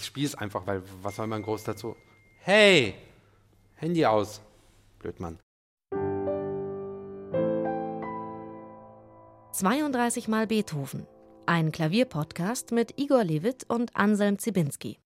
ich spiele es einfach, weil was soll man groß dazu? Hey, Handy aus. Blödmann. 32 Mal Beethoven. Ein Klavierpodcast mit Igor Levit und Anselm Zibinski.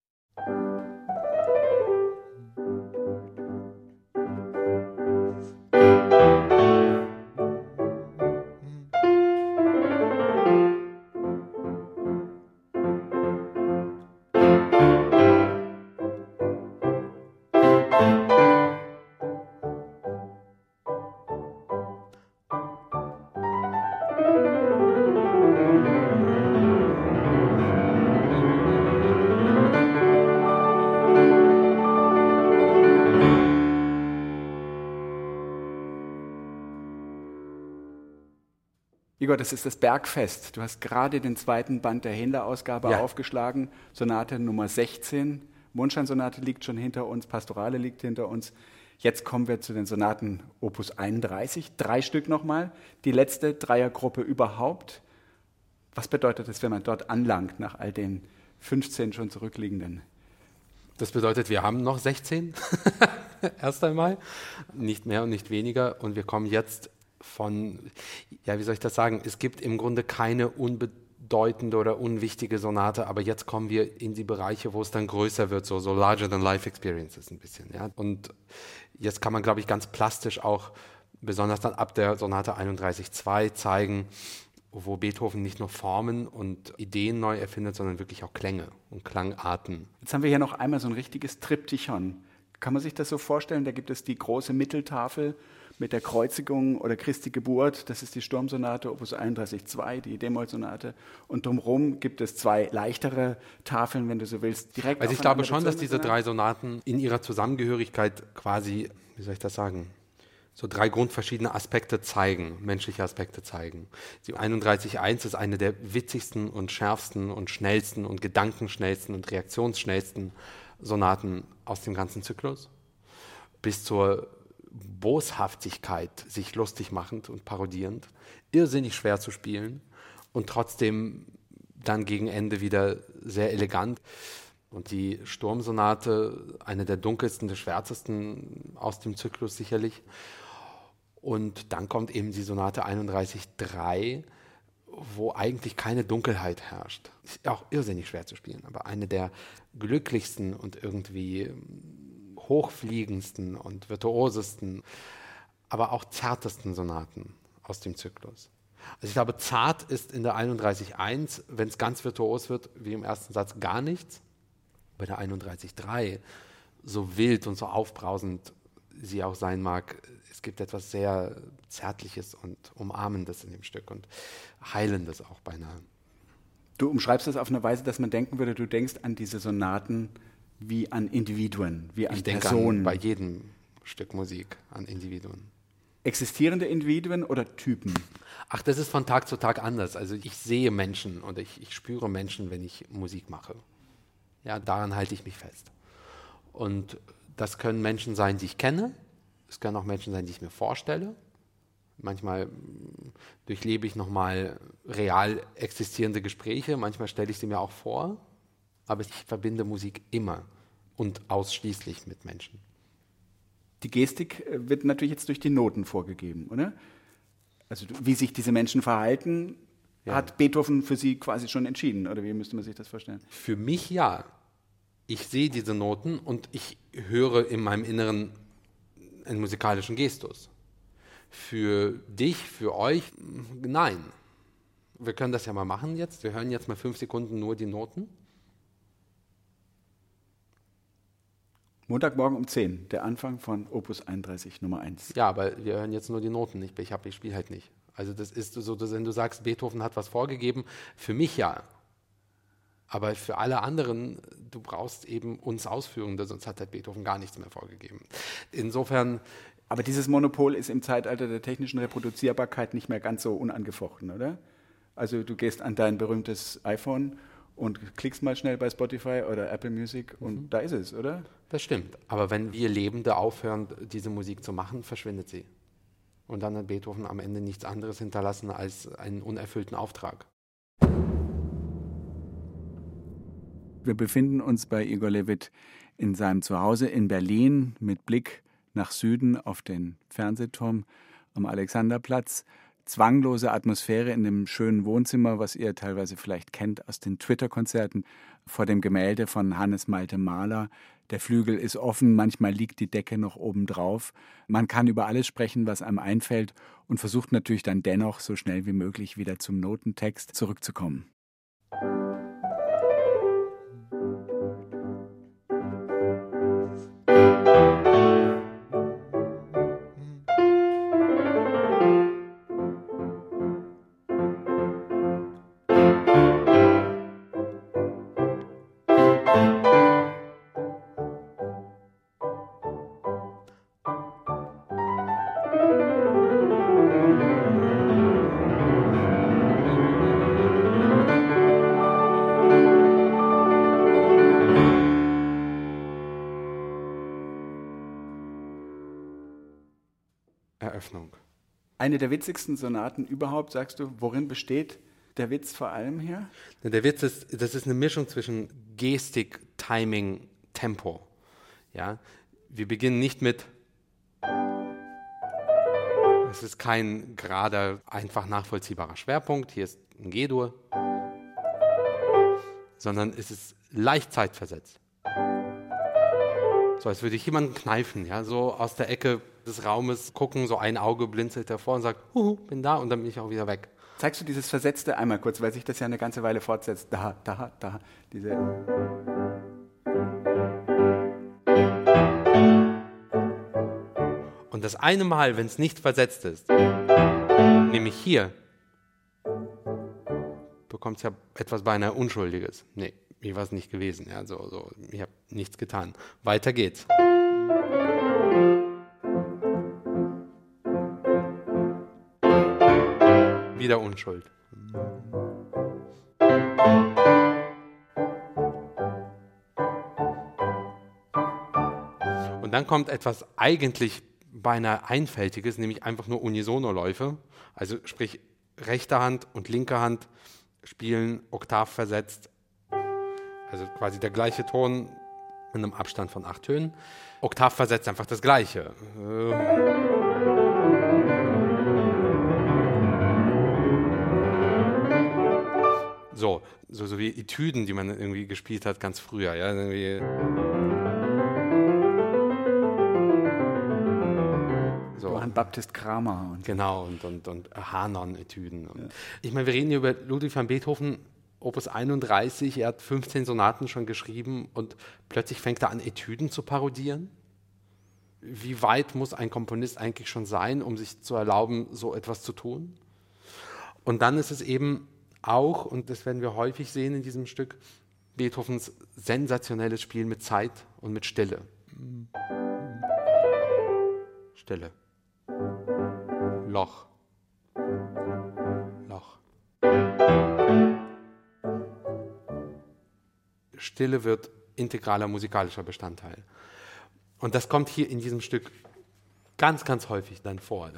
Igor, das ist das Bergfest. Du hast gerade den zweiten Band der Händler-Ausgabe ja. aufgeschlagen, Sonate Nummer 16. Mondscheinsonate liegt schon hinter uns, Pastorale liegt hinter uns. Jetzt kommen wir zu den Sonaten Opus 31, drei Stück nochmal, die letzte Dreiergruppe überhaupt. Was bedeutet das, wenn man dort anlangt, nach all den 15 schon zurückliegenden? Das bedeutet, wir haben noch 16, erst einmal, nicht mehr und nicht weniger. Und wir kommen jetzt von, ja, wie soll ich das sagen? Es gibt im Grunde keine unbedeutende oder unwichtige Sonate, aber jetzt kommen wir in die Bereiche, wo es dann größer wird, so, so larger than life experiences ein bisschen. Ja? Und jetzt kann man, glaube ich, ganz plastisch auch, besonders dann ab der Sonate 31.2 zeigen, wo Beethoven nicht nur Formen und Ideen neu erfindet, sondern wirklich auch Klänge und Klangarten. Jetzt haben wir hier noch einmal so ein richtiges Triptychon. Kann man sich das so vorstellen? Da gibt es die große Mitteltafel mit der Kreuzigung oder Christi Geburt. Das ist die Sturmsonate Opus 31.2, die D-Moll-Sonate. Und drumherum gibt es zwei leichtere Tafeln, wenn du so willst, direkt. Also ich glaube schon, dass diese drei Sonaten in ihrer Zusammengehörigkeit quasi, wie soll ich das sagen, so drei grundverschiedene Aspekte zeigen, menschliche Aspekte zeigen. Die 31.1 ist eine der witzigsten und schärfsten und schnellsten und gedankenschnellsten und reaktionsschnellsten Sonaten aus dem ganzen Zyklus. Bis zur Boshaftigkeit sich lustig machend und parodierend, irrsinnig schwer zu spielen und trotzdem dann gegen Ende wieder sehr elegant. Und die Sturmsonate, eine der dunkelsten, der schwärzesten aus dem Zyklus sicherlich. Und dann kommt eben die Sonate 31.3, wo eigentlich keine Dunkelheit herrscht. Ist auch irrsinnig schwer zu spielen, aber eine der glücklichsten und irgendwie hochfliegendsten und virtuosesten, aber auch zartesten Sonaten aus dem Zyklus. Also ich glaube, zart ist in der 31.1, wenn es ganz virtuos wird, wie im ersten Satz, gar nichts. Bei der 31.3, so wild und so aufbrausend sie auch sein mag, es gibt etwas sehr Zärtliches und Umarmendes in dem Stück und Heilendes auch beinahe. Du umschreibst das auf eine Weise, dass man denken würde, du denkst an diese Sonaten wie an Individuen, wie an ich Personen. An, bei jedem Stück Musik an Individuen. Existierende Individuen oder Typen? Ach, das ist von Tag zu Tag anders. Also ich sehe Menschen und ich, ich spüre Menschen, wenn ich Musik mache. Ja, daran halte ich mich fest. Und das können Menschen sein, die ich kenne. Es können auch Menschen sein, die ich mir vorstelle. Manchmal durchlebe ich nochmal real existierende Gespräche. Manchmal stelle ich sie mir auch vor aber ich verbinde Musik immer und ausschließlich mit Menschen. Die Gestik äh, wird natürlich jetzt durch die Noten vorgegeben, oder? Also wie sich diese Menschen verhalten, ja. hat Beethoven für Sie quasi schon entschieden, oder wie müsste man sich das vorstellen? Für mich ja. Ich sehe diese Noten und ich höre in meinem Inneren einen musikalischen Gestus. Für dich, für euch, nein. Wir können das ja mal machen jetzt. Wir hören jetzt mal fünf Sekunden nur die Noten. Montagmorgen um 10, der Anfang von Opus 31 Nummer 1. Ja, aber wir hören jetzt nur die Noten nicht. Ich, ich spiele halt nicht. Also das ist so, dass, wenn du sagst, Beethoven hat was vorgegeben, für mich ja. Aber für alle anderen, du brauchst eben uns Ausführende, sonst hat halt Beethoven gar nichts mehr vorgegeben. Insofern. Aber dieses Monopol ist im Zeitalter der technischen Reproduzierbarkeit nicht mehr ganz so unangefochten, oder? Also du gehst an dein berühmtes iPhone und klickst mal schnell bei Spotify oder Apple Music und mhm. da ist es, oder? Das stimmt. Aber wenn wir Lebende aufhören, diese Musik zu machen, verschwindet sie. Und dann hat Beethoven am Ende nichts anderes hinterlassen als einen unerfüllten Auftrag. Wir befinden uns bei Igor Levit in seinem Zuhause in Berlin mit Blick nach Süden auf den Fernsehturm am Alexanderplatz. Zwanglose Atmosphäre in dem schönen Wohnzimmer, was ihr teilweise vielleicht kennt aus den Twitter-Konzerten, vor dem Gemälde von Hannes Malte Mahler. Der Flügel ist offen, manchmal liegt die Decke noch oben drauf. Man kann über alles sprechen, was einem einfällt und versucht natürlich dann dennoch so schnell wie möglich wieder zum Notentext zurückzukommen. Eröffnung. Eine der witzigsten Sonaten überhaupt, sagst du, worin besteht der Witz vor allem hier? Der Witz ist, das ist eine Mischung zwischen Gestik, Timing, Tempo. Ja? Wir beginnen nicht mit es ist kein gerader, einfach nachvollziehbarer Schwerpunkt. Hier ist ein G-Dur. Sondern es ist leicht zeitversetzt. So, als würde ich jemanden kneifen, ja, so aus der Ecke des Raumes gucken, so ein Auge blinzelt davor und sagt, Huhu, bin da und dann bin ich auch wieder weg. Zeigst du dieses Versetzte einmal kurz, weil sich das ja eine ganze Weile fortsetzt. Da, da, da, diese. Und das eine Mal, wenn es nicht versetzt ist, nämlich hier, bekommt es ja etwas beinahe Unschuldiges. Nee, mir war es nicht gewesen. Ja, so, so, ich habe nichts getan. Weiter geht's. Wieder Unschuld. Und dann kommt etwas eigentlich beinahe Einfältiges, nämlich einfach nur Unisono-Läufe. Also sprich, rechte Hand und linke Hand spielen oktav versetzt. Also quasi der gleiche Ton in einem Abstand von acht Tönen. Oktav versetzt einfach das gleiche. So, so, so wie Etüden, die man irgendwie gespielt hat ganz früher. Ja? Irgendwie Johann Baptist Kramer. Und genau, und, und, und Hanon-Etüden. Ja. Ich meine, wir reden hier über Ludwig van Beethoven, Opus 31, er hat 15 Sonaten schon geschrieben und plötzlich fängt er an, Etüden zu parodieren. Wie weit muss ein Komponist eigentlich schon sein, um sich zu erlauben, so etwas zu tun? Und dann ist es eben auch, und das werden wir häufig sehen in diesem Stück, Beethovens sensationelles Spiel mit Zeit und mit Stille. Stille. Loch. Loch. Stille wird integraler musikalischer Bestandteil. Und das kommt hier in diesem Stück ganz, ganz häufig dann vor.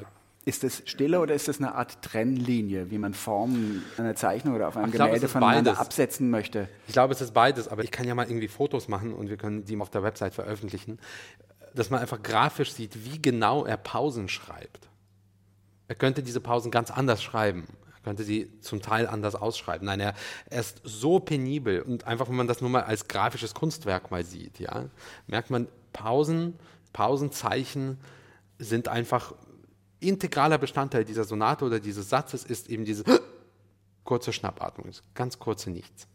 Ist das Stille oder ist das eine Art Trennlinie, wie man Formen einer Zeichnung oder auf einem Ach, Gemälde glaube, voneinander absetzen möchte? Ich glaube, es ist beides, aber ich kann ja mal irgendwie Fotos machen und wir können die auf der Website veröffentlichen, dass man einfach grafisch sieht, wie genau er Pausen schreibt. Er könnte diese Pausen ganz anders schreiben. Könnte sie zum Teil anders ausschreiben. Nein, er, er ist so penibel und einfach, wenn man das nur mal als grafisches Kunstwerk mal sieht, ja, merkt man, Pausen, Pausenzeichen sind einfach integraler Bestandteil dieser Sonate oder dieses Satzes ist eben diese kurze Schnappatmung, ganz kurze Nichts.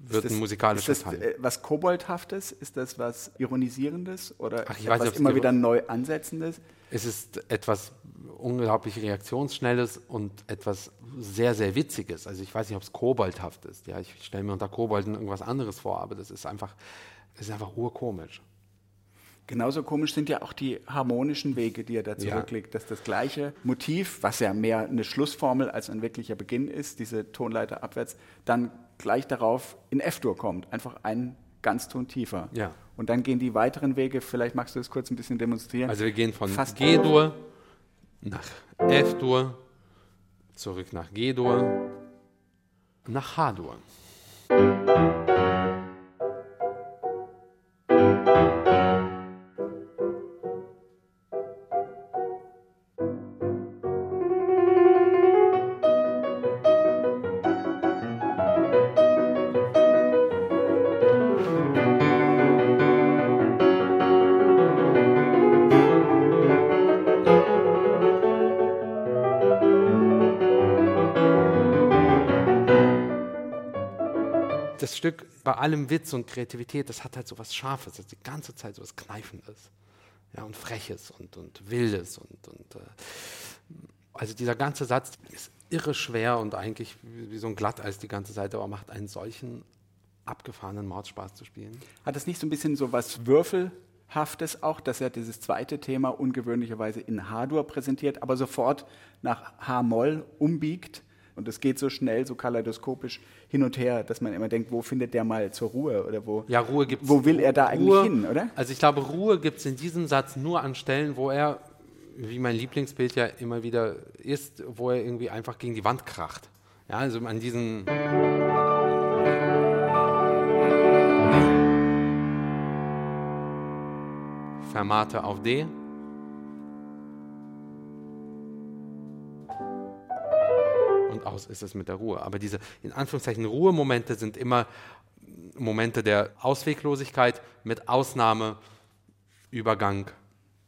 Wird das, ein musikalisches ist das, Teil. Äh, was Koboldhaftes? Ist das was Ironisierendes oder Ach, etwas nicht, immer wieder neu Ansetzendes? Es ist etwas unglaublich Reaktionsschnelles und etwas sehr, sehr Witziges. Also ich weiß nicht, ob es koboldhaft ist. Ja, ich stelle mir unter Kobolden irgendwas anderes vor, aber das ist einfach, das ist einfach urkomisch. Genauso komisch sind ja auch die harmonischen Wege, die er da zurücklegt, ja. dass das gleiche Motiv, was ja mehr eine Schlussformel als ein wirklicher Beginn ist, diese Tonleiter abwärts, dann gleich darauf in F-Dur kommt. Einfach ein Ganzton tiefer. Ja. Und dann gehen die weiteren Wege, vielleicht magst du das kurz ein bisschen demonstrieren. Also wir gehen von G-Dur nach F-Dur, zurück nach G-Dur, nach H-Dur. Stück bei allem Witz und Kreativität, das hat halt so was Scharfes, das die ganze Zeit so was Kneifendes. Ja, und Freches und, und Wildes und, und äh, also dieser ganze Satz ist irre schwer und eigentlich wie, wie so ein Glatteis die ganze Seite, aber macht einen solchen abgefahrenen Mordspaß zu spielen. Hat es nicht so ein bisschen so was Würfelhaftes auch, dass er dieses zweite Thema ungewöhnlicherweise in H-Dur präsentiert, aber sofort nach H-Moll umbiegt? Und es geht so schnell, so kaleidoskopisch hin und her, dass man immer denkt, wo findet der mal zur Ruhe oder wo, ja, Ruhe gibt's, wo will er da eigentlich Ruhe, hin, oder? Also ich glaube, Ruhe gibt es in diesem Satz nur an Stellen, wo er, wie mein Lieblingsbild ja immer wieder ist, wo er irgendwie einfach gegen die Wand kracht. Ja, also an diesen Fermate auf D. aus ist es mit der Ruhe. Aber diese in Anführungszeichen Ruhemomente sind immer Momente der Ausweglosigkeit mit Ausnahme, Übergang,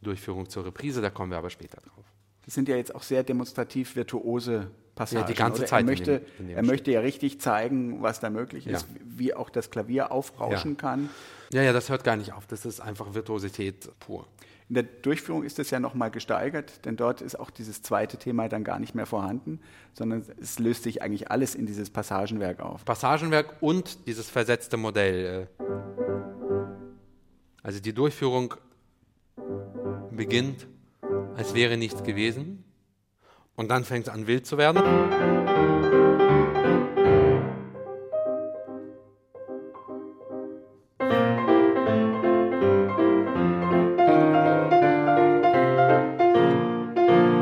Durchführung zur Reprise. Da kommen wir aber später drauf. Das sind ja jetzt auch sehr demonstrativ virtuose Passagen. Ja, die ganze? Zeit Er möchte, in dem- in dem er möchte ja richtig zeigen, was da möglich ist, Ja. wie auch das Klavier aufrauschen Ja. kann. Ja, ja, das hört gar nicht auf. Das ist einfach Virtuosität pur. In der Durchführung ist es ja nochmal gesteigert, denn dort ist auch dieses zweite Thema dann gar nicht mehr vorhanden, sondern es löst sich eigentlich alles in dieses Passagenwerk auf. Passagenwerk und dieses versetzte Modell. Also die Durchführung beginnt, als wäre nichts gewesen. Und dann fängt es an, wild zu werden.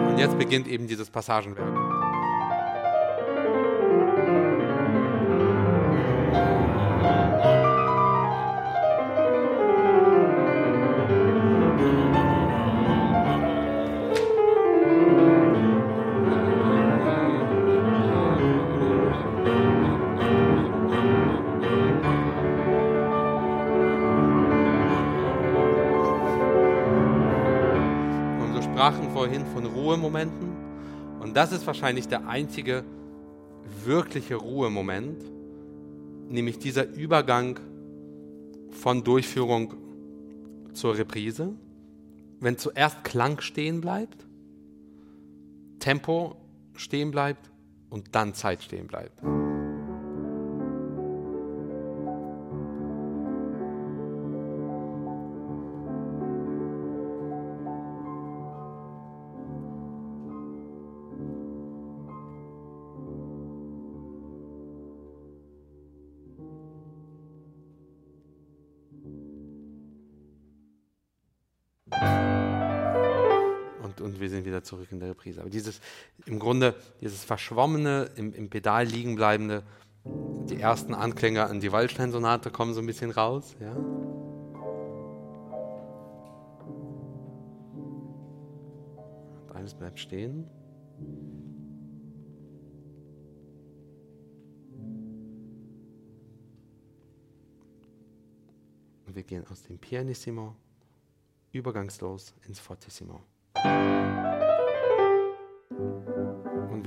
Und jetzt beginnt eben dieses Passagenwerk. Das ist wahrscheinlich der einzige wirkliche Ruhemoment, nämlich dieser Übergang von Durchführung zur Reprise. Wenn zuerst Klang stehen bleibt, Tempo stehen bleibt und dann Zeit stehen bleibt. Wieder zurück in der Reprise. Aber dieses, im Grunde, dieses verschwommene, im, im Pedal liegen bleibende, die ersten Anklänge an die Waldstein-Sonate kommen so ein bisschen raus. Ja? Und alles bleibt stehen. Und wir gehen aus dem Pianissimo übergangslos ins Fortissimo.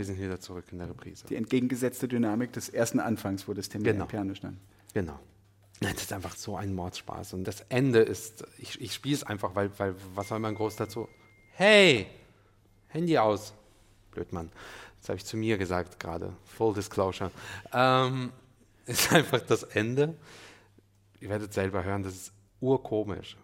Wir sind wieder zurück in der Reprise. Die entgegengesetzte Dynamik des ersten Anfangs, wo das Thema Genau. Piano stand. Genau. Nein, das ist einfach so ein Mordspaß. Und das Ende ist, ich, ich spiele es einfach, weil, weil, was soll man groß dazu? Hey, Handy aus. Blödmann. Das habe ich zu mir gesagt gerade. Full Disclosure. Ähm, ist einfach das Ende. Ihr werdet selber hören, das ist urkomisch.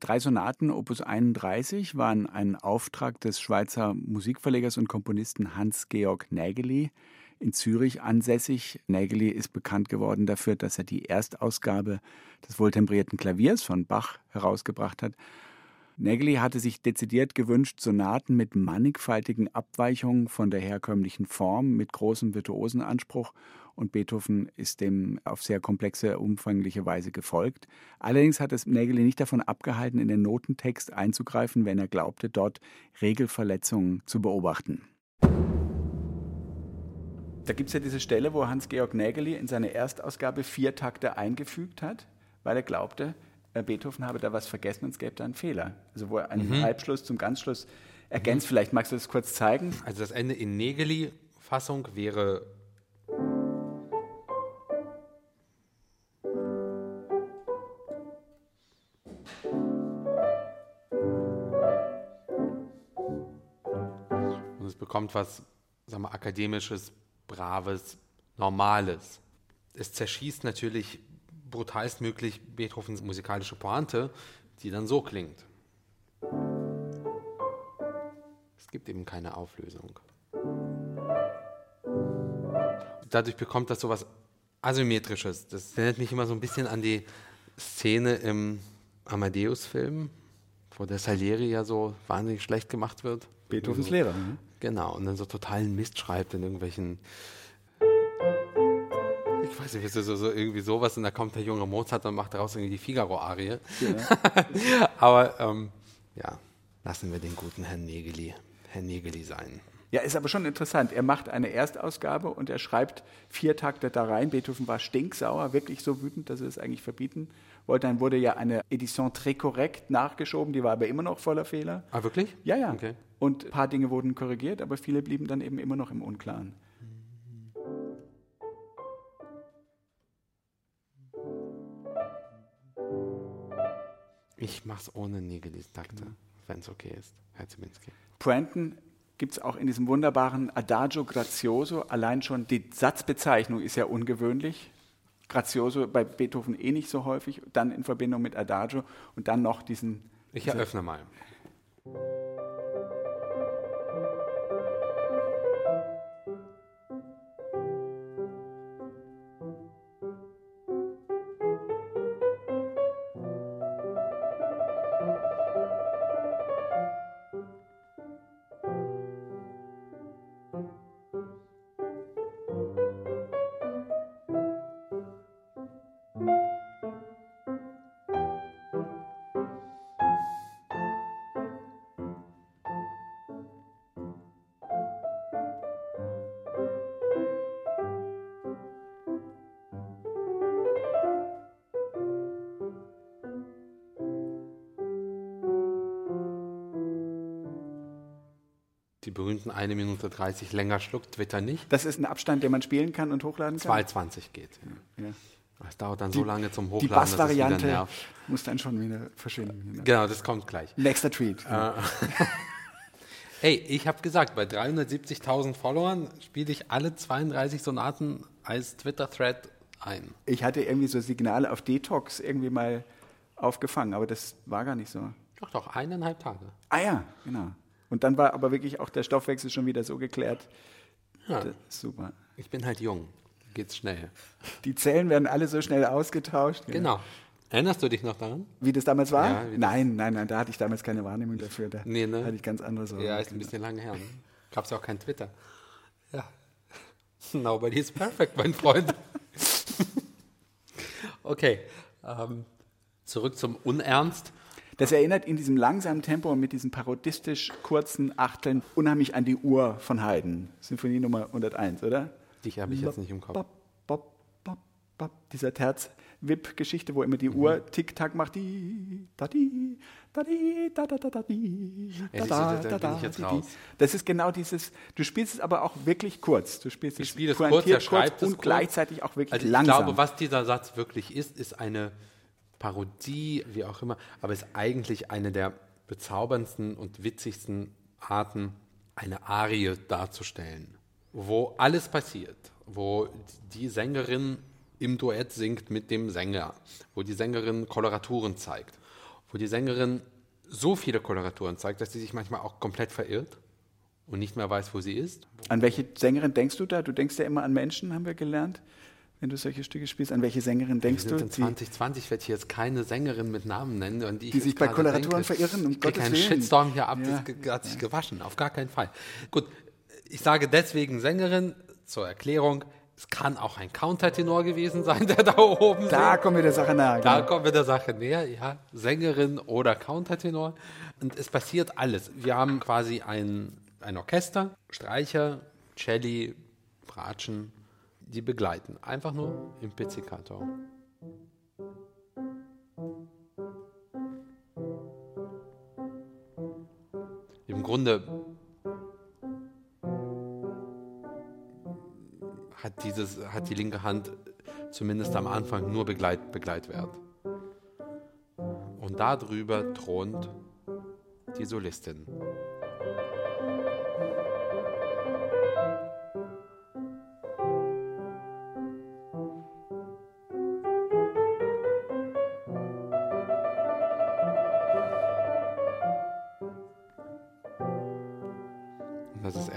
Drei Sonaten Opus 31 waren ein Auftrag des Schweizer Musikverlegers und Komponisten Hans-Georg Nägeli, in Zürich ansässig. Nägeli ist bekannt geworden dafür, dass er die Erstausgabe des wohltemperierten Klaviers von Bach herausgebracht hat. Nägeli hatte sich dezidiert gewünscht, Sonaten mit mannigfaltigen Abweichungen von der herkömmlichen Form, mit großem Virtuosenanspruch und Beethoven ist dem auf sehr komplexe, umfangliche Weise gefolgt. Allerdings hat es Nägeli nicht davon abgehalten, in den Notentext einzugreifen, wenn er glaubte, dort Regelverletzungen zu beobachten. Da gibt es ja diese Stelle, wo Hans-Georg Nägeli in seine Erstausgabe vier Takte eingefügt hat, weil er glaubte, Beethoven habe da was vergessen und es gäbe da einen Fehler. Also wo er einen mhm. Halbschluss zum Ganzschluss ergänzt. Mhm. Vielleicht magst du das kurz zeigen. Also das Ende in Nägeli-Fassung wäre Und es bekommt was, sagen wir, akademisches, braves, normales. Es zerschießt natürlich brutalstmöglich Beethovens musikalische Pointe, die dann so klingt. Es gibt eben keine Auflösung. Dadurch bekommt das so was Asymmetrisches. Das erinnert mich immer so ein bisschen an die Szene im Amadeus-Film, wo der Salieri ja so wahnsinnig schlecht gemacht wird. Beethovens so, Lehrer. Ne? Genau, und dann so totalen Mist schreibt in irgendwelchen ich weiß nicht, so, so, irgendwie sowas und da kommt der junge Mozart und macht daraus irgendwie die Figaro-Arie. Ja. aber ähm, ja, lassen wir den guten Herrn Negeli, Herrn Negeli sein. Ja, ist aber schon interessant. Er macht eine Erstausgabe und er schreibt vier Takte da rein. Beethoven war stinksauer, wirklich so wütend, dass er es eigentlich verbieten wollte. Dann wurde ja eine Edition très korrekt nachgeschoben, die war aber immer noch voller Fehler. Ah, wirklich? Ja, ja. Okay. Und ein paar Dinge wurden korrigiert, aber viele blieben dann eben immer noch im Unklaren. Ich mach's ohne Nigelis-Takte, mhm. wenn es okay ist, Herr Ziminski. Pointen gibt es auch in diesem wunderbaren Adagio Grazioso. Allein schon die Satzbezeichnung ist ja ungewöhnlich. Grazioso bei Beethoven eh nicht so häufig, dann in Verbindung mit Adagio und dann noch diesen. Ich eröffne mal. Die berühmten 1 Minute 30 länger schluckt, Twitter nicht. Das ist ein Abstand, den man spielen kann und hochladen kann? 2,20 geht. Ja. Ja. Es dauert dann die, so lange zum Hochladen. Die Bassvariante muss dann schon wieder verschwinden. Genau, das kommt gleich. Nächster Tweet. Äh, hey, ich habe gesagt, bei 370.000 Followern spiele ich alle 32 Sonaten als Twitter-Thread ein. Ich hatte irgendwie so Signale auf Detox irgendwie mal aufgefangen, aber das war gar nicht so. Doch, doch, eineinhalb Tage. Ah ja, genau. Und dann war aber wirklich auch der Stoffwechsel schon wieder so geklärt. Ja. super. Ich bin halt jung. Geht's schnell. Die Zellen werden alle so schnell ausgetauscht. Genau. Erinnerst du dich noch daran? Wie das damals war? Ja, nein, nein, nein, da hatte ich damals keine Wahrnehmung dafür. Da nee, ne? hatte ich ganz andere Sorgen. Ja, ist ein bisschen lange her. Ne? Gab es ja auch kein Twitter. Ja. Nobody is perfect, mein Freund. okay. Ähm, zurück zum Unernst. Das erinnert in diesem langsamen Tempo und mit diesen parodistisch kurzen Achteln unheimlich an die Uhr von Haydn. Sinfonie Nummer 101, oder? Die habe ich jetzt nicht im Kopf. Bop, bop, bop, bop. Dieser Terz-Wip-Geschichte, wo immer die mhm. Uhr Tick-Tack macht. Die, da, die, da, die, da, da, da, da, die, da, da, da, da, da, da, Das ist genau dieses, du spielst es aber auch wirklich kurz. Du spielst ich es kurz, er kurz und kurz. gleichzeitig auch wirklich also ich langsam. Ich glaube, was dieser Satz wirklich ist, ist eine Parodie, wie auch immer, aber ist eigentlich eine der bezauberndsten und witzigsten Arten, eine Arie darzustellen, wo alles passiert, wo die Sängerin im Duett singt mit dem Sänger, wo die Sängerin Koloraturen zeigt, wo die Sängerin so viele Koloraturen zeigt, dass sie sich manchmal auch komplett verirrt und nicht mehr weiß, wo sie ist. An welche Sängerin denkst du da? Du denkst ja immer an Menschen, haben wir gelernt. Wenn du solche Stücke spielst? An welche Sängerin denkst du? In 2020 werde ich jetzt keine Sängerin mit Namen nennen. die, die sich bei Koloraturen verirren, um Gottes keinen Shitstorm hier ab, ja. das hat sich gewaschen, auf gar keinen Fall. Gut, ich sage deswegen Sängerin, zur Erklärung, es kann auch ein Countertenor gewesen sein, der da oben Da singt. kommen wir der Sache näher. Da genau. kommen wir der Sache näher, ja. Sängerin oder Countertenor. Und es passiert alles. Wir haben quasi ein, ein Orchester, Streicher, Celli, Bratschen, die begleiten. Einfach nur im Pizzicato. Im Grunde hat, dieses, hat die linke Hand zumindest am Anfang nur Begleit, Begleitwert. Und darüber thront die Solistin.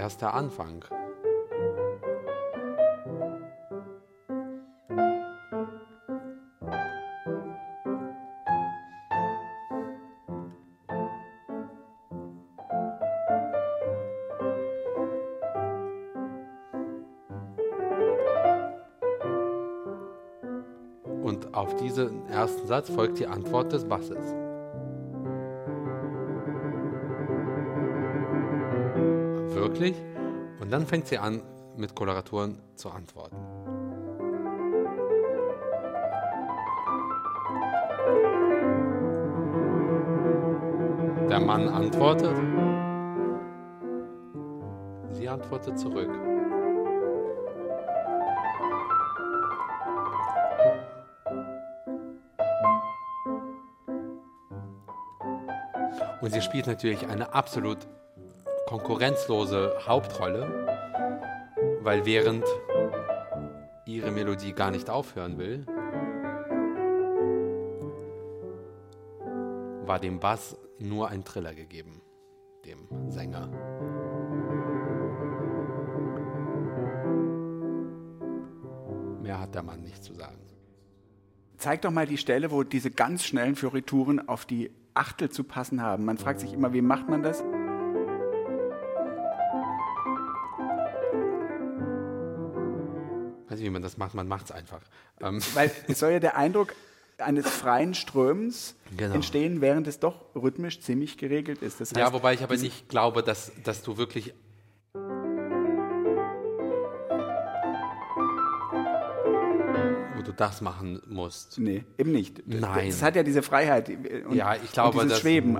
Erst der Anfang. auf diesen ersten Satz folgt die Antwort des Basses. Wirklich? Und dann fängt sie an, mit Koloraturen zu antworten. Der Mann antwortet. Sie antwortet zurück. Und sie spielt natürlich eine absolut konkurrenzlose Hauptrolle, weil während ihre Melodie gar nicht aufhören will, war dem Bass nur ein Triller gegeben, dem Sänger. Mehr hat der Mann nicht zu sagen. Zeig doch mal die Stelle, wo diese ganz schnellen Fiorituren auf die Achtel zu passen haben. Man fragt sich immer, wie macht man das? Das macht, man macht es einfach. Ähm. Weil es soll ja der Eindruck eines freien Ströms genau. entstehen, während es doch rhythmisch ziemlich geregelt ist. Das heißt, ja, wobei ich aber nicht glaube, dass, dass du wirklich das machen musst. Nee, eben nicht. Nein. Es hat ja diese Freiheit. Und, ja, ich glaube, und dieses Schweben.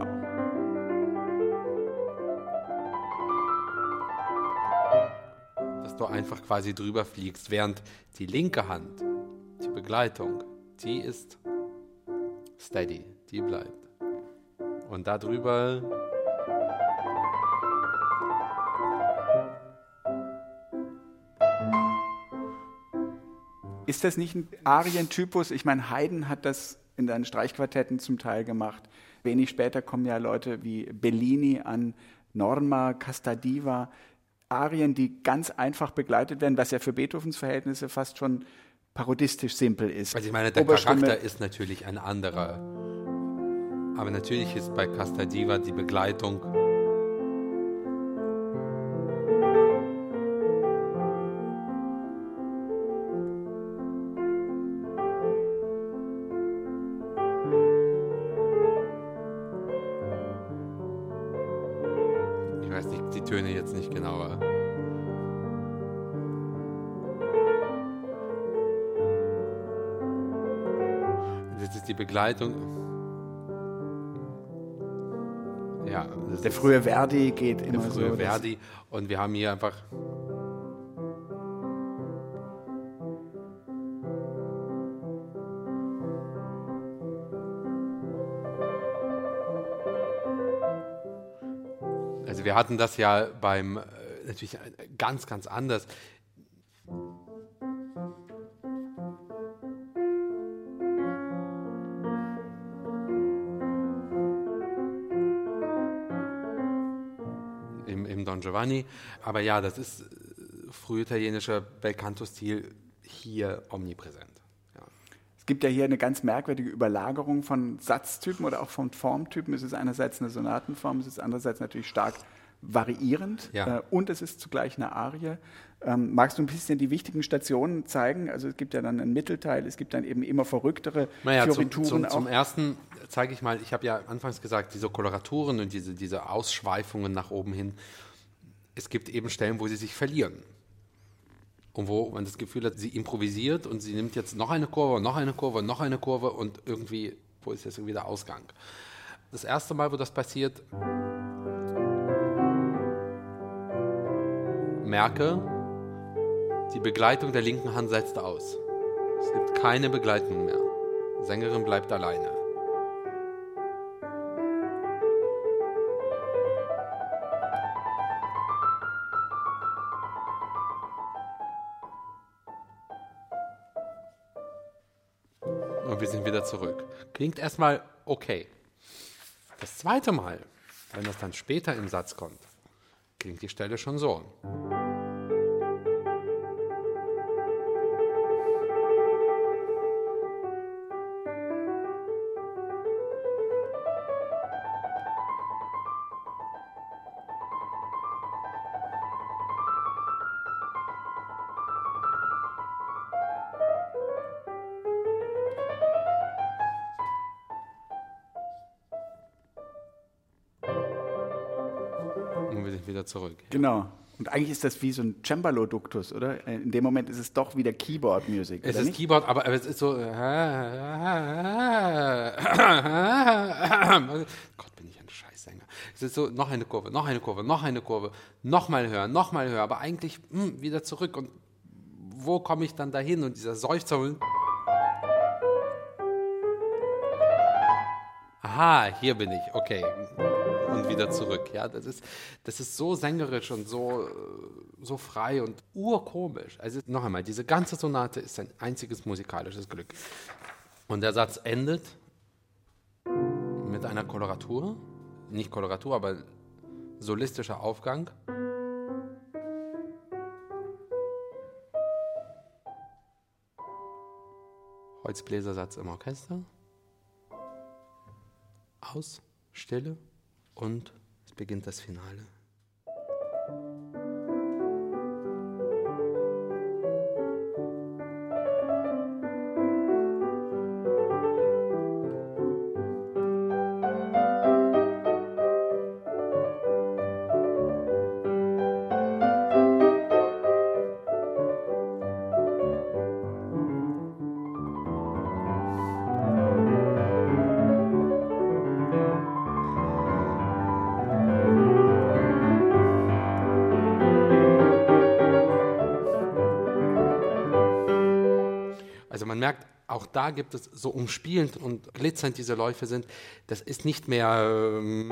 Dass du einfach quasi drüber fliegst, während die linke Hand, die Begleitung, die ist steady, die bleibt. Und darüber Ist das nicht ein Arientypus? Ich meine, Haydn hat das in seinen Streichquartetten zum Teil gemacht. Wenig später kommen ja Leute wie Bellini an, Norma, Castadiva, Arien, die ganz einfach begleitet werden, was ja für Beethovens Verhältnisse fast schon parodistisch simpel ist. Also ich meine, der Charakter ist natürlich ein anderer. Aber natürlich ist bei Castadiva die Begleitung Begleitung. Ja, der frühe Verdi geht immer der frühe so. Verdi und wir haben hier einfach Also wir hatten das ja beim äh, natürlich ganz, ganz anders. Giovanni. Aber ja, das ist äh, frühitalienischer Belcanto-Stil. hier omnipräsent. Es gibt ja hier eine ganz merkwürdige Überlagerung von Satztypen oder auch von Formtypen. Es ist einerseits eine Sonatenform, es ist andererseits natürlich stark variierend ja. äh, und es ist zugleich eine Arie. Ähm, magst du ein bisschen die wichtigen Stationen zeigen? Also es gibt ja dann einen Mittelteil, es gibt dann eben immer verrücktere naja, Fiorituren. Zum, zum, zum ersten zeige ich mal, ich habe ja anfangs gesagt, diese Koloraturen und diese, diese Ausschweifungen nach oben hin, es gibt eben Stellen, wo sie sich verlieren und wo man das Gefühl hat, sie improvisiert und sie nimmt jetzt noch eine Kurve, noch eine Kurve, noch eine Kurve und irgendwie, wo ist jetzt irgendwie der Ausgang? Das erste Mal, wo das passiert, merke, die Begleitung der linken Hand setzt aus. Es gibt keine Begleitung mehr. Sängerin bleibt alleine. Zurück. Klingt erstmal okay. Das zweite Mal, wenn das dann später im Satz kommt, klingt die Stelle schon so. Genau. Und eigentlich ist das wie so ein Cembalo-Duktus, oder? In dem Moment ist es doch wieder Keyboard-Musik. Es ist nicht? Keyboard, aber, es ist so. Gott, bin ich ein Scheißsänger. Es ist so, noch eine Kurve, noch eine Kurve, noch eine Kurve, nochmal hören, nochmal hören, aber eigentlich mh, hm, wieder zurück. Und wo komme ich dann dahin? Und dieser Seufzer. Aha, hier bin ich, okay und wieder zurück. Ja, das ist, das ist so sängerisch und so, so frei und urkomisch. Also noch einmal, diese ganze Sonate ist ein einziges musikalisches Glück. Und der Satz endet mit einer Koloratur, nicht Koloratur, aber solistischer Aufgang. Holzbläsersatz im Orchester. Aus, Stille. Und es beginnt das Finale. Auch da gibt es so umspielend und glitzernd diese Läufe sind. Das ist nicht mehr ähm,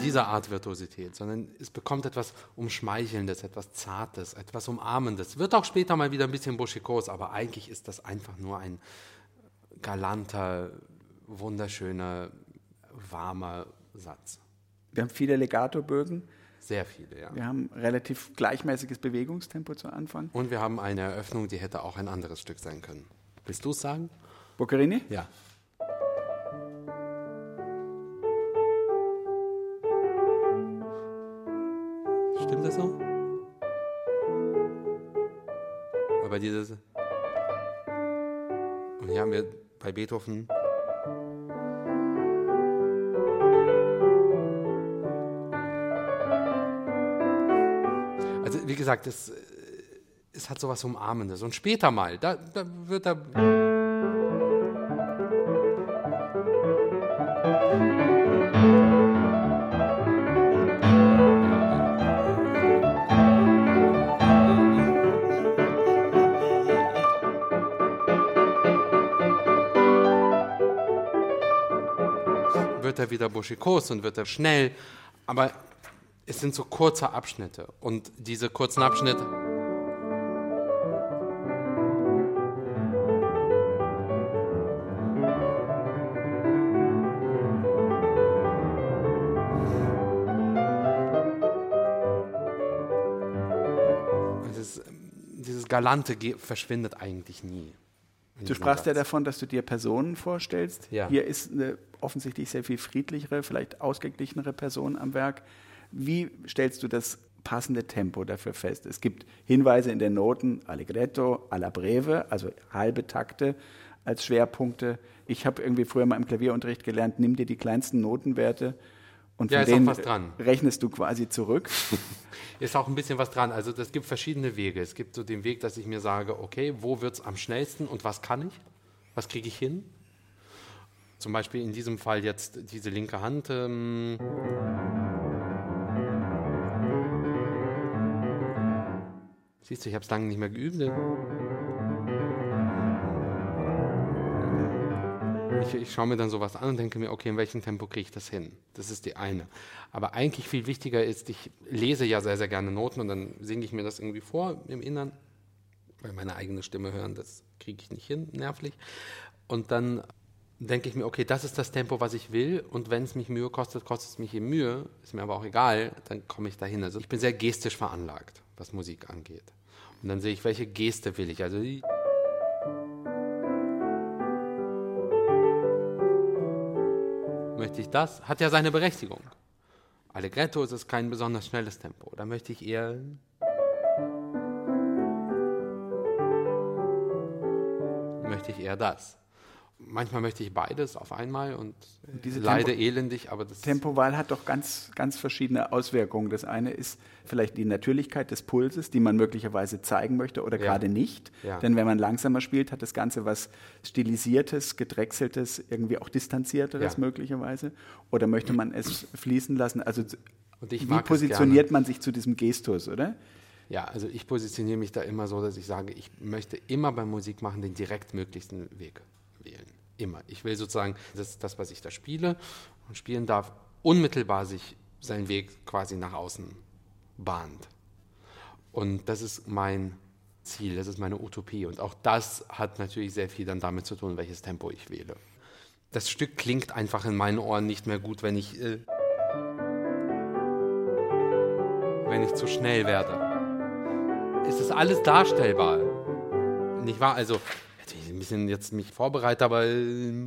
dieser Art Virtuosität, sondern es bekommt etwas Umschmeichelndes, etwas Zartes, etwas Umarmendes. Wird auch später mal wieder ein bisschen buschikos, aber eigentlich ist das einfach nur ein galanter, wunderschöner, warmer Satz. Wir haben viele Legato-Bögen. Sehr viele, ja. Wir haben relativ gleichmäßiges Bewegungstempo zu Anfang. Und wir haben eine Eröffnung, die hätte auch ein anderes Stück sein können. Willst du es sagen? Boccherini? Ja. Stimmt das so? Aber dieses. Und hier haben wir bei Beethoven gesagt, es, es hat sowas Umarmendes. Und später mal, da, da wird er. wird er wieder buschikos und wird er schnell, aber es sind so kurze Abschnitte und diese kurzen Abschnitte dieses dieses Galante verschwindet eigentlich nie. Du sprachst ja davon, dass du dir Personen vorstellst. Ja. Hier ist eine offensichtlich sehr viel friedlichere, vielleicht ausgeglichenere Person am Werk. Wie stellst du das passende Tempo dafür fest? Es gibt Hinweise in den Noten, Allegretto, alla breve, also halbe Takte als Schwerpunkte. Ich habe irgendwie früher mal im Klavierunterricht gelernt, nimm dir die kleinsten Notenwerte und ja, von denen dran. rechnest du quasi zurück. ist auch ein bisschen was dran. Also es gibt verschiedene Wege. Es gibt so den Weg, dass ich mir sage, okay, wo wird es am schnellsten und was kann ich? Was kriege ich hin? Zum Beispiel in diesem Fall jetzt diese linke Hand. Ähm Siehst du, ich habe es lange nicht mehr geübt. Ich, ich schaue mir dann sowas an und denke mir, okay, in welchem Tempo kriege ich das hin? Das ist die eine. Aber eigentlich viel wichtiger ist, ich lese ja sehr, sehr gerne Noten und dann singe ich mir das irgendwie vor im Innern, weil meine eigene Stimme hören, das kriege ich nicht hin, nervlich. Und dann denke ich mir, okay, das ist das Tempo, was ich will und wenn es mich Mühe kostet, kostet es mich eben Mühe, ist mir aber auch egal, dann komme ich dahin. Also ich bin sehr gestisch veranlagt, was Musik angeht. Und dann sehe ich, welche Geste will ich. Also die möchte ich das? Hat ja seine Berechtigung. Allegretto ist es kein besonders schnelles Tempo. Da möchte ich eher. Möchte ich eher das manchmal möchte ich beides auf einmal und Diese leide Tempo elendig, aber das Tempowahl hat doch ganz, ganz verschiedene Auswirkungen. Das eine ist vielleicht die Natürlichkeit des Pulses, die man möglicherweise zeigen möchte oder ja. gerade nicht. Ja. Denn wenn man langsamer spielt, hat das Ganze was stilisiertes, gedrechseltes, irgendwie auch distanzierteres ja. möglicherweise. Oder möchte man es fließen lassen? Also wie positioniert man sich zu diesem Gestus, oder? Ja, also ich positioniere mich da immer so, dass ich sage, ich möchte immer beim Musikmachen den direkt möglichsten Weg wählen. Immer. Ich will sozusagen, dass das, was ich da spiele und spielen darf, unmittelbar sich seinen Weg quasi nach außen bahnt. Und das ist mein Ziel, das ist meine Utopie. Und auch das hat natürlich sehr viel dann damit zu tun, welches Tempo ich wähle. Das Stück klingt einfach in meinen Ohren nicht mehr gut, wenn ich, äh, wenn ich zu schnell werde. Es ist alles darstellbar. Nicht wahr? Also ich ein bisschen jetzt mich vorbereite, aber. Äh,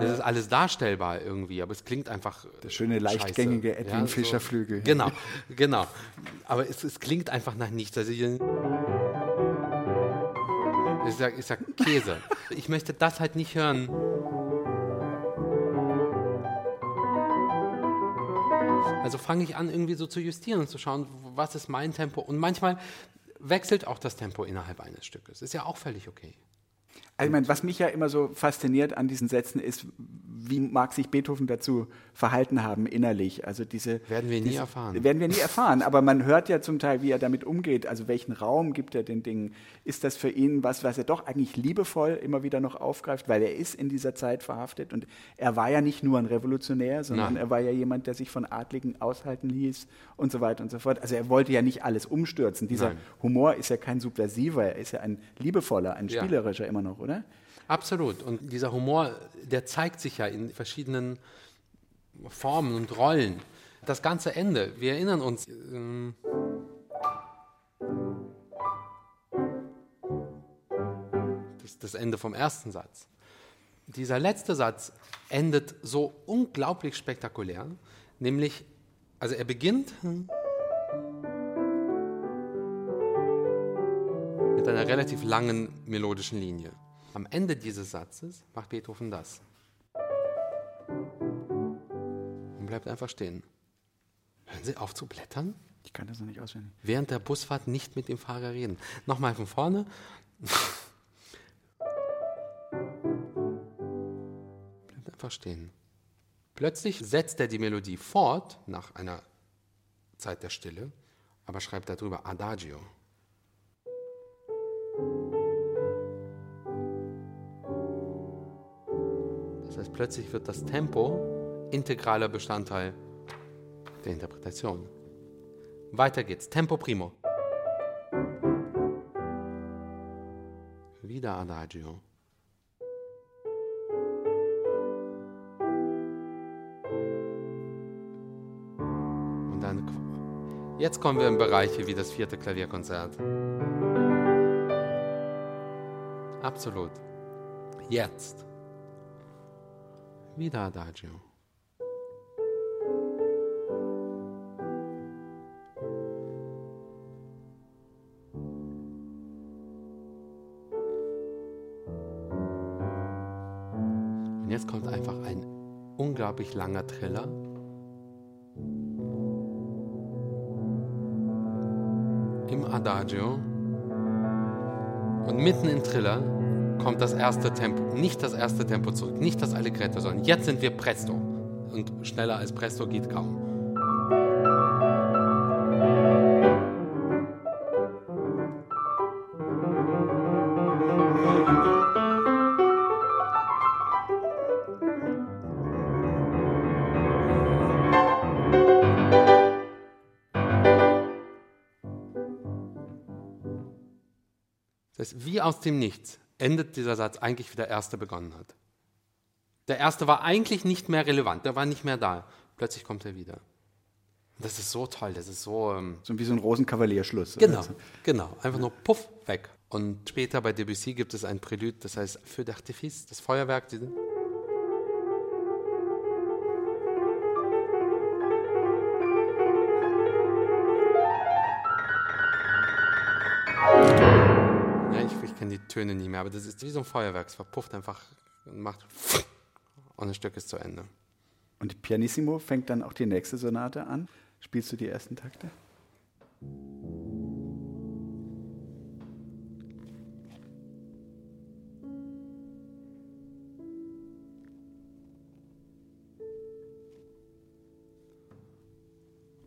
das ist alles darstellbar irgendwie, aber es klingt einfach. Der schöne, leichtgängige scheiße. Edwin ja, Fischer-Flügel. So, genau, genau. Aber es, es, klingt einfach nach nichts. Also ich sag, ich sag Käse. Ich möchte das halt nicht hören. Also fange ich an, irgendwie so zu justieren und zu schauen, was ist mein Tempo. Und manchmal wechselt auch das Tempo innerhalb eines Stückes. Ist ja auch völlig okay. Also ich meine, was mich ja immer so fasziniert an diesen Sätzen ist, wie mag sich Beethoven dazu verhalten haben innerlich? Also diese werden wir nie diese, erfahren. Werden wir nie erfahren. Aber man hört ja zum Teil, wie er damit umgeht. Also welchen Raum gibt er den Dingen? Ist das für ihn was, was er doch eigentlich liebevoll immer wieder noch aufgreift, weil er ist in dieser Zeit verhaftet und er war ja nicht nur ein Revolutionär, sondern Nein. er war ja jemand, der sich von Adligen aushalten ließ und so weiter und so fort. Also er wollte ja nicht alles umstürzen. Dieser Nein. Humor ist ja kein subversiver, er ist ja ein liebevoller, ein spielerischer ja. immer noch, oder? Absolut. Und dieser Humor, der zeigt sich ja in verschiedenen Formen und Rollen. Das ganze Ende, wir erinnern uns. Ähm, das, das Ende vom ersten Satz. Dieser letzte Satz endet so unglaublich spektakulär, nämlich, also er beginnt mit einer relativ langen melodischen Linie. Am Ende dieses Satzes macht Beethoven das. Und bleibt einfach stehen. Hören Sie auf zu blättern? Ich kann das noch nicht auswendig. Während der Busfahrt nicht mit dem Fahrer reden. Nochmal von vorne. bleibt einfach stehen. Plötzlich setzt er die Melodie fort, nach einer Zeit der Stille, aber schreibt darüber Adagio. Heißt, plötzlich wird das Tempo integraler Bestandteil der Interpretation. Weiter geht's. Tempo primo. Wieder Adagio. Jetzt kommen wir in Bereiche wie das vierte Klavierkonzert. Absolut. Jetzt. Wieder Adagio. Und jetzt kommt einfach ein unglaublich langer Triller. Im Adagio. Und mitten im Triller kommt das erste Tempo, nicht das erste Tempo zurück, nicht das Allegretto, sondern jetzt sind wir Presto. Und schneller als Presto geht kaum. Das ist wie aus dem Nichts endet dieser Satz eigentlich, wie der erste begonnen hat. Der erste war eigentlich nicht mehr relevant, der war nicht mehr da. Plötzlich kommt er wieder. Das ist so toll, das ist so. Ähm so wie so ein Rosenkavalierschluss. Genau, so. genau. Einfach nur puff, weg. Und später bei Debussy gibt es ein Prälude, das heißt Feu d'artifice, das Feuerwerk. Diese kenne die Töne nicht mehr, aber das ist wie so ein Feuerwerk. Es verpufft einfach und macht und das Stück ist zu Ende. Und Pianissimo fängt dann auch die nächste Sonate an. Spielst du die ersten Takte?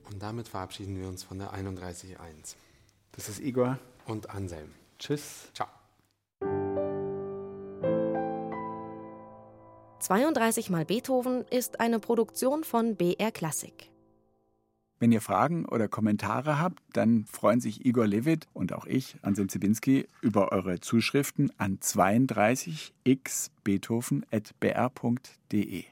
Und damit verabschieden wir uns von der 31.1. Das ist Igor. Und Anselm. Tschüss. Ciao. 32 mal Beethoven ist eine Produktion von BR Klassik. Wenn ihr Fragen oder Kommentare habt, dann freuen sich Igor Levit und auch ich, Anselm Zibinski, über eure Zuschriften an 32xbeethoven.br.de.